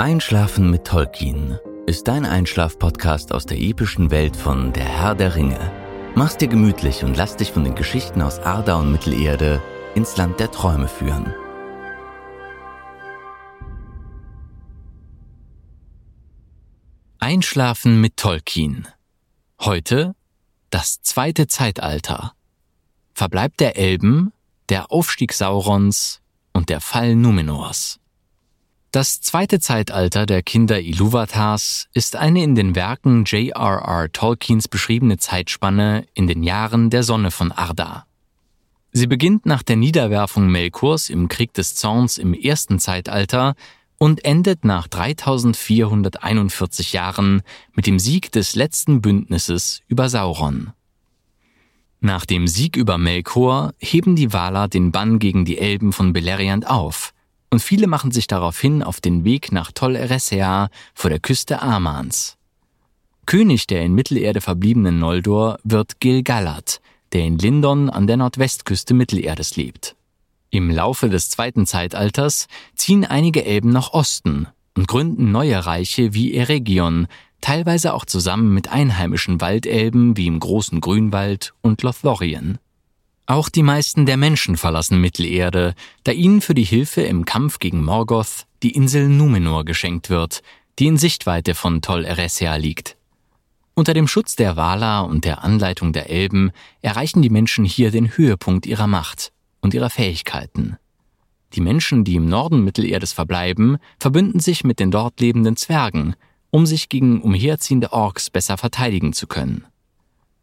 Einschlafen mit Tolkien ist dein Einschlaf-Podcast aus der epischen Welt von Der Herr der Ringe. Mach's dir gemütlich und lass dich von den Geschichten aus Arda und Mittelerde ins Land der Träume führen. Einschlafen mit Tolkien. Heute das zweite Zeitalter. Verbleib der Elben, der Aufstieg Saurons und der Fall Numenors. Das zweite Zeitalter der Kinder Iluvatars ist eine in den Werken J.R.R. Tolkiens beschriebene Zeitspanne in den Jahren der Sonne von Arda. Sie beginnt nach der Niederwerfung Melkors im Krieg des Zorns im ersten Zeitalter und endet nach 3441 Jahren mit dem Sieg des letzten Bündnisses über Sauron. Nach dem Sieg über Melkor heben die Valar den Bann gegen die Elben von Beleriand auf, und viele machen sich daraufhin auf den Weg nach Tol Eressëa vor der Küste Amans. König der in Mittelerde verbliebenen Noldor wird Gil-galad, der in Lindon an der Nordwestküste Mittelerdes lebt. Im Laufe des zweiten Zeitalters ziehen einige Elben nach Osten und gründen neue Reiche wie Eregion, teilweise auch zusammen mit einheimischen Waldelben wie im großen Grünwald und Lothlorien. Auch die meisten der Menschen verlassen Mittelerde, da ihnen für die Hilfe im Kampf gegen Morgoth die Insel Numenor geschenkt wird, die in Sichtweite von Tol Eressëa liegt. Unter dem Schutz der Valar und der Anleitung der Elben erreichen die Menschen hier den Höhepunkt ihrer Macht und ihrer Fähigkeiten. Die Menschen, die im Norden Mittelerdes verbleiben, verbünden sich mit den dort lebenden Zwergen, um sich gegen umherziehende Orks besser verteidigen zu können.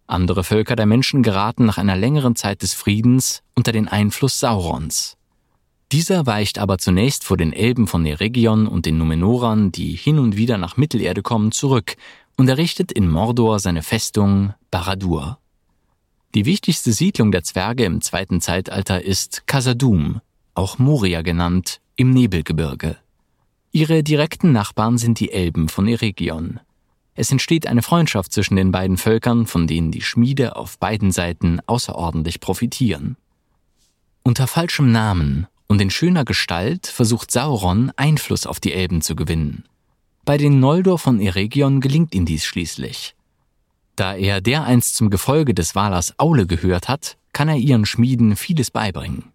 Andere Völker der Menschen geraten nach einer längeren Zeit des Friedens unter den Einfluss Saurons. Dieser weicht aber zunächst vor den Elben von Eregion und den Numenorern, die hin und wieder nach Mittelerde kommen, zurück und errichtet in Mordor seine Festung Baradur. Die wichtigste Siedlung der Zwerge im zweiten Zeitalter ist Khazad-dûm, auch Moria genannt, im Nebelgebirge. Ihre direkten Nachbarn sind die Elben von Eregion. Es entsteht eine Freundschaft zwischen den beiden Völkern, von denen die Schmiede auf beiden Seiten außerordentlich profitieren. Unter falschem Namen und in schöner Gestalt versucht Sauron Einfluss auf die Elben zu gewinnen. Bei den Noldor von Eregion gelingt ihm dies schließlich. Da er dereinst zum Gefolge des Valers Aule gehört hat, kann er ihren Schmieden vieles beibringen.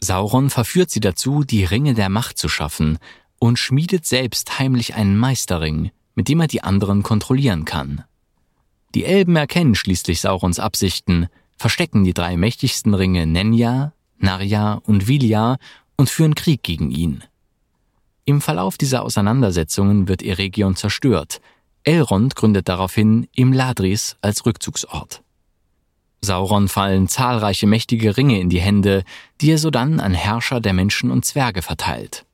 Sauron verführt sie dazu, die Ringe der Macht zu schaffen und schmiedet selbst heimlich einen Meisterring, mit dem er die anderen kontrollieren kann. Die Elben erkennen schließlich Saurons Absichten, verstecken die drei mächtigsten Ringe Nenya, Narja und Vilja und führen Krieg gegen ihn. Im Verlauf dieser Auseinandersetzungen wird Eregion zerstört, Elrond gründet daraufhin Imladris als Rückzugsort. Sauron fallen zahlreiche mächtige Ringe in die Hände, die er sodann an Herrscher der Menschen und Zwerge verteilt.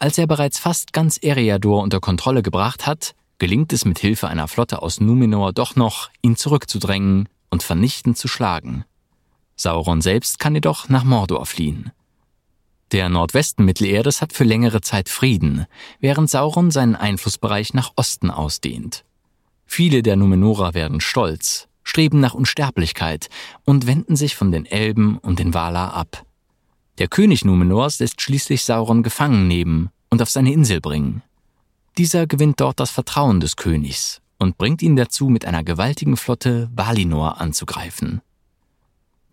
Als er bereits fast ganz Eriador unter Kontrolle gebracht hat, gelingt es mit Hilfe einer Flotte aus Numenor doch noch, ihn zurückzudrängen und vernichtend zu schlagen. Sauron selbst kann jedoch nach Mordor fliehen. Der Nordwesten Mittelerdes hat für längere Zeit Frieden, während Sauron seinen Einflussbereich nach Osten ausdehnt. Viele der Numenorer werden stolz, streben nach Unsterblichkeit und wenden sich von den Elben und den Valar ab. Der König Numenors lässt schließlich Sauron gefangen nehmen und auf seine Insel bringen. Dieser gewinnt dort das Vertrauen des Königs und bringt ihn dazu, mit einer gewaltigen Flotte Valinor anzugreifen.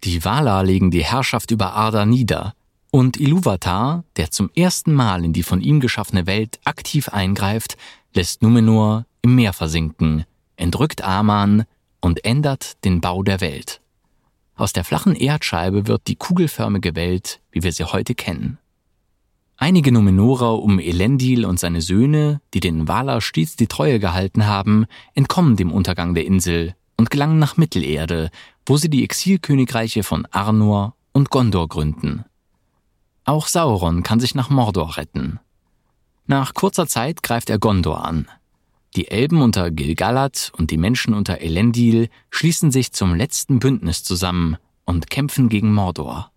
Die Valar legen die Herrschaft über Arda nieder und Iluvatar, der zum ersten Mal in die von ihm geschaffene Welt aktiv eingreift, lässt Numenor im Meer versinken, entrückt Aman und ändert den Bau der Welt. Aus der flachen Erdscheibe wird die kugelförmige Welt, wie wir sie heute kennen. Einige Numenorer um Elendil und seine Söhne, die den Valar stets die Treue gehalten haben, entkommen dem Untergang der Insel und gelangen nach Mittelerde, wo sie die Exilkönigreiche von Arnor und Gondor gründen. Auch Sauron kann sich nach Mordor retten. Nach kurzer Zeit greift er Gondor an. Die Elben unter Gilgalad und die Menschen unter Elendil schließen sich zum letzten Bündnis zusammen und kämpfen gegen Mordor.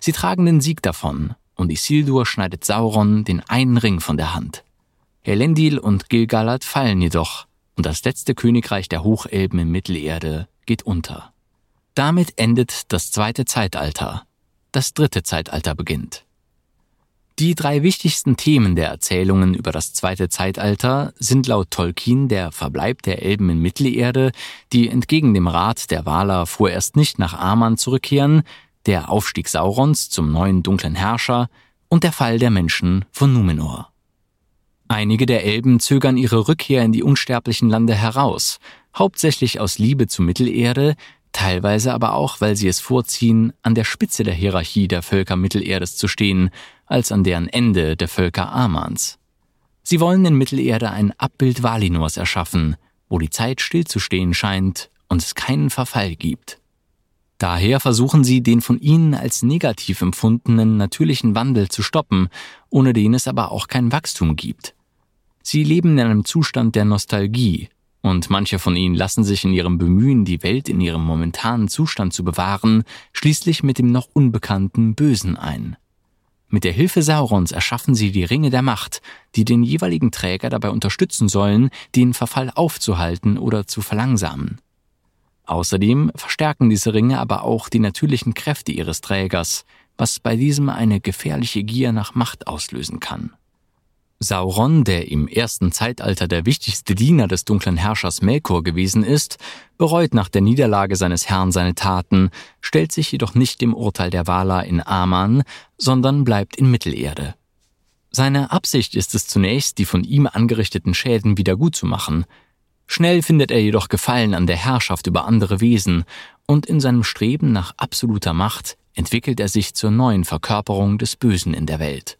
Sie tragen den Sieg davon und Isildur schneidet Sauron den einen Ring von der Hand. Elendil und Gilgalad fallen jedoch und das letzte Königreich der Hochelben in Mittelerde geht unter. Damit endet das zweite Zeitalter. Das dritte Zeitalter beginnt. Die drei wichtigsten Themen der Erzählungen über das zweite Zeitalter sind laut Tolkien der Verbleib der Elben in Mittelerde, die entgegen dem Rat der Valar vorerst nicht nach Aman zurückkehren, der Aufstieg Saurons zum neuen dunklen Herrscher und der Fall der Menschen von Numenor. Einige der Elben zögern ihre Rückkehr in die unsterblichen Lande heraus, hauptsächlich aus Liebe zu Mittelerde, teilweise aber auch, weil sie es vorziehen, an der Spitze der Hierarchie der Völker Mittelerdes zu stehen, als an deren Ende der Völker Amans. Sie wollen in Mittelerde ein Abbild Valinors erschaffen, wo die Zeit stillzustehen scheint und es keinen Verfall gibt. Daher versuchen sie, den von ihnen als negativ empfundenen natürlichen Wandel zu stoppen, ohne den es aber auch kein Wachstum gibt. Sie leben in einem Zustand der Nostalgie, und manche von ihnen lassen sich in ihrem Bemühen, die Welt in ihrem momentanen Zustand zu bewahren, schließlich mit dem noch unbekannten Bösen ein. Mit der Hilfe Saurons erschaffen sie die Ringe der Macht, die den jeweiligen Träger dabei unterstützen sollen, den Verfall aufzuhalten oder zu verlangsamen. Außerdem verstärken diese Ringe aber auch die natürlichen Kräfte ihres Trägers, was bei diesem eine gefährliche Gier nach Macht auslösen kann. Sauron, der im ersten Zeitalter der wichtigste Diener des dunklen Herrschers Melkor gewesen ist, bereut nach der Niederlage seines Herrn seine Taten, stellt sich jedoch nicht dem Urteil der Valar in Aman, sondern bleibt in Mittelerde. Seine Absicht ist es zunächst, die von ihm angerichteten Schäden wiedergutzumachen. Schnell findet er jedoch Gefallen an der Herrschaft über andere Wesen, und in seinem Streben nach absoluter Macht entwickelt er sich zur neuen Verkörperung des Bösen in der Welt.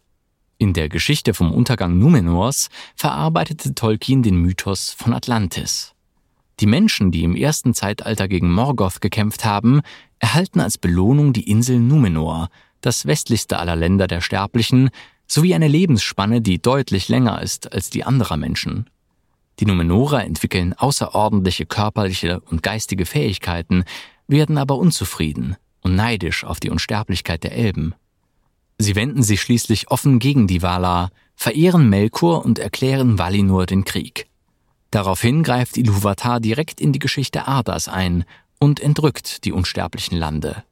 In der Geschichte vom Untergang Numenors verarbeitete Tolkien den Mythos von Atlantis. Die Menschen, die im ersten Zeitalter gegen Morgoth gekämpft haben, erhalten als Belohnung die Insel Numenor, das westlichste aller Länder der Sterblichen, sowie eine Lebensspanne, die deutlich länger ist als die anderer Menschen. Die Numenorer entwickeln außerordentliche körperliche und geistige Fähigkeiten, werden aber unzufrieden und neidisch auf die Unsterblichkeit der Elben. Sie wenden sich schließlich offen gegen die Valar, verehren Melkor und erklären Valinor den Krieg. Daraufhin greift Iluvatar direkt in die Geschichte Ardas ein und entrückt die unsterblichen Lande.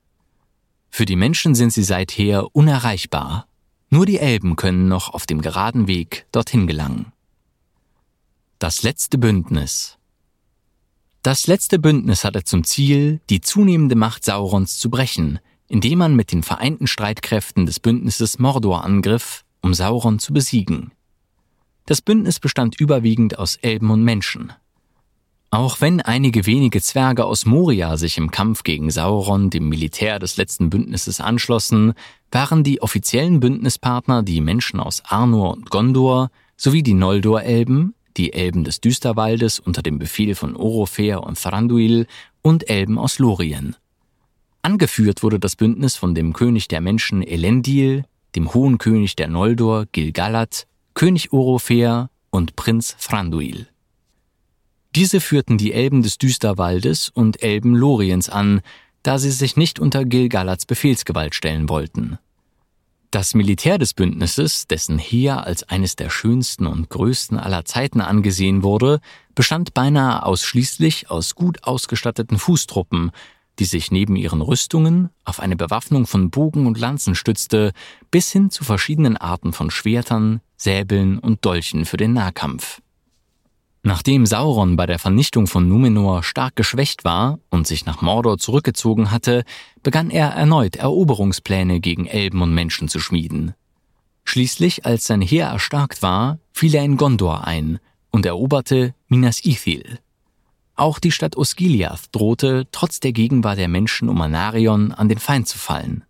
Für die Menschen sind sie seither unerreichbar. Nur die Elben können noch auf dem geraden Weg dorthin gelangen. Das letzte Bündnis Das letzte Bündnis hatte zum Ziel, die zunehmende Macht Saurons zu brechen, indem man mit den vereinten Streitkräften des Bündnisses Mordor angriff, um Sauron zu besiegen. Das Bündnis bestand überwiegend aus Elben und Menschen. Auch wenn einige wenige Zwerge aus Moria sich im Kampf gegen Sauron dem Militär des letzten Bündnisses anschlossen, waren die offiziellen Bündnispartner die Menschen aus Arnor und Gondor sowie die Noldor-Elben, die Elben des Düsterwaldes unter dem Befehl von Orofer und Thranduil und Elben aus Lorien. Angeführt wurde das Bündnis von dem König der Menschen Elendil, dem hohen König der Noldor Gilgalad, König Orofer und Prinz Thranduil. Diese führten die Elben des Düsterwaldes und Elben Loriens an, da sie sich nicht unter Gilgalads Befehlsgewalt stellen wollten. Das Militär des Bündnisses, dessen Heer als eines der schönsten und größten aller Zeiten angesehen wurde, bestand beinahe ausschließlich aus gut ausgestatteten Fußtruppen, die sich neben ihren Rüstungen auf eine Bewaffnung von Bogen und Lanzen stützte, bis hin zu verschiedenen Arten von Schwertern, Säbeln und Dolchen für den Nahkampf. Nachdem Sauron bei der Vernichtung von Numenor stark geschwächt war und sich nach Mordor zurückgezogen hatte, begann er erneut Eroberungspläne gegen Elben und Menschen zu schmieden. Schließlich, als sein Heer erstarkt war, fiel er in Gondor ein und eroberte Minas Ithil. Auch die Stadt Osgiliath drohte, trotz der Gegenwart der Menschen um Anarion, an den Feind zu fallen.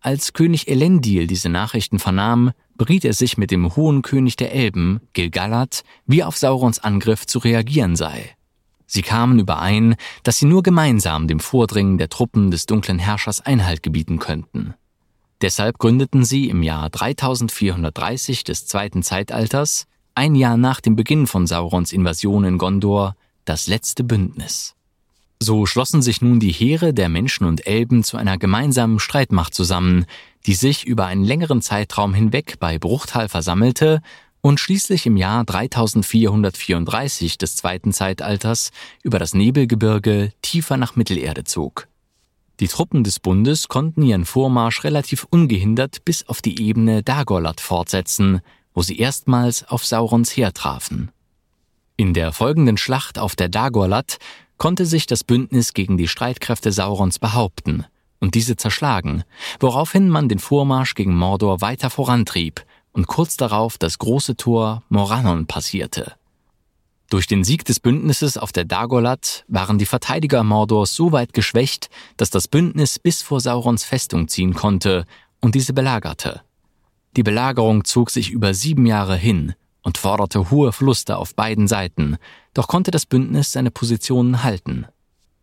Als König Elendil diese Nachrichten vernahm, beriet er sich mit dem hohen König der Elben, Gilgalad, wie auf Saurons Angriff zu reagieren sei. Sie kamen überein, dass sie nur gemeinsam dem Vordringen der Truppen des dunklen Herrschers Einhalt gebieten könnten. Deshalb gründeten sie im Jahr 3430 des zweiten Zeitalters, ein Jahr nach dem Beginn von Saurons Invasion in Gondor, das letzte Bündnis. So schlossen sich nun die Heere der Menschen und Elben zu einer gemeinsamen Streitmacht zusammen, die sich über einen längeren Zeitraum hinweg bei Bruchtal versammelte und schließlich im Jahr 3434 des zweiten Zeitalters über das Nebelgebirge tiefer nach Mittelerde zog. Die Truppen des Bundes konnten ihren Vormarsch relativ ungehindert bis auf die Ebene Dagorlat fortsetzen, wo sie erstmals auf Saurons Heer trafen. In der folgenden Schlacht auf der Dagorlat konnte sich das Bündnis gegen die Streitkräfte Saurons behaupten und diese zerschlagen, woraufhin man den Vormarsch gegen Mordor weiter vorantrieb und kurz darauf das große Tor Morannon passierte. Durch den Sieg des Bündnisses auf der Dagorlat waren die Verteidiger Mordors so weit geschwächt, dass das Bündnis bis vor Saurons Festung ziehen konnte und diese belagerte. Die Belagerung zog sich über sieben Jahre hin und forderte hohe Verluste auf beiden Seiten, doch konnte das Bündnis seine Positionen halten.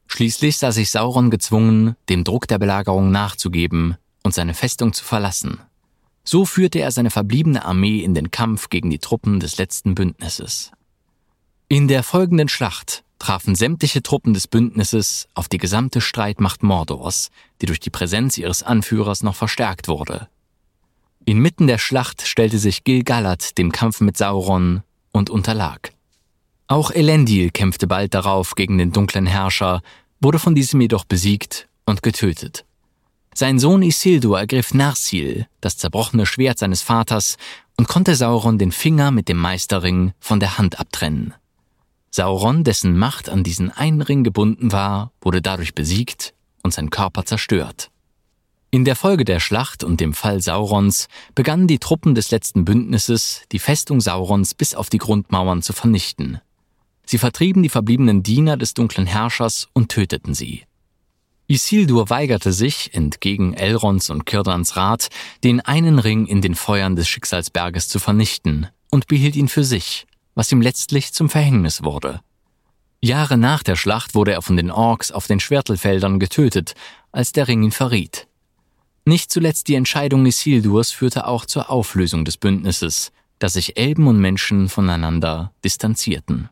Schließlich sah sich Sauron gezwungen, dem Druck der Belagerung nachzugeben und seine Festung zu verlassen. So führte er seine verbliebene Armee in den Kampf gegen die Truppen des letzten Bündnisses. In der folgenden Schlacht trafen sämtliche Truppen des Bündnisses auf die gesamte Streitmacht Mordors, die durch die Präsenz ihres Anführers noch verstärkt wurde. Inmitten der Schlacht stellte sich Gil-galad dem Kampf mit Sauron und unterlag. Auch Elendil kämpfte bald darauf gegen den dunklen Herrscher, wurde von diesem jedoch besiegt und getötet. Sein Sohn Isildur ergriff Narsil, das zerbrochene Schwert seines Vaters, und konnte Sauron den Finger mit dem Meisterring von der Hand abtrennen. Sauron, dessen Macht an diesen einen Ring gebunden war, wurde dadurch besiegt und sein Körper zerstört. In der Folge der Schlacht und dem Fall Saurons begannen die Truppen des letzten Bündnisses, die Festung Saurons bis auf die Grundmauern zu vernichten. Sie vertrieben die verbliebenen Diener des dunklen Herrschers und töteten sie. Isildur weigerte sich, entgegen Elrons und Kirdans Rat, den einen Ring in den Feuern des Schicksalsberges zu vernichten und behielt ihn für sich, was ihm letztlich zum Verhängnis wurde. Jahre nach der Schlacht wurde er von den Orks auf den Schwertelfeldern getötet, als der Ring ihn verriet. Nicht zuletzt die Entscheidung Isildurs führte auch zur Auflösung des Bündnisses, dass sich Elben und Menschen voneinander distanzierten.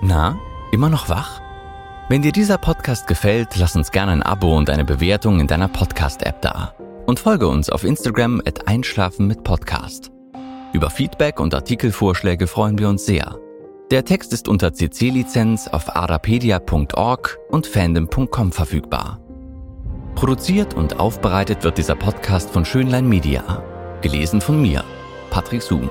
Na, immer noch wach? Wenn dir dieser Podcast gefällt, lass uns gerne ein Abo und eine Bewertung in deiner Podcast-App da. Und folge uns auf Instagram at Einschlafen mit Podcast. Über Feedback und Artikelvorschläge freuen wir uns sehr. Der Text ist unter CC-Lizenz auf arapedia.org und fandom.com verfügbar. Produziert und aufbereitet wird dieser Podcast von Schönlein Media. Gelesen von mir, Patrick Zoom.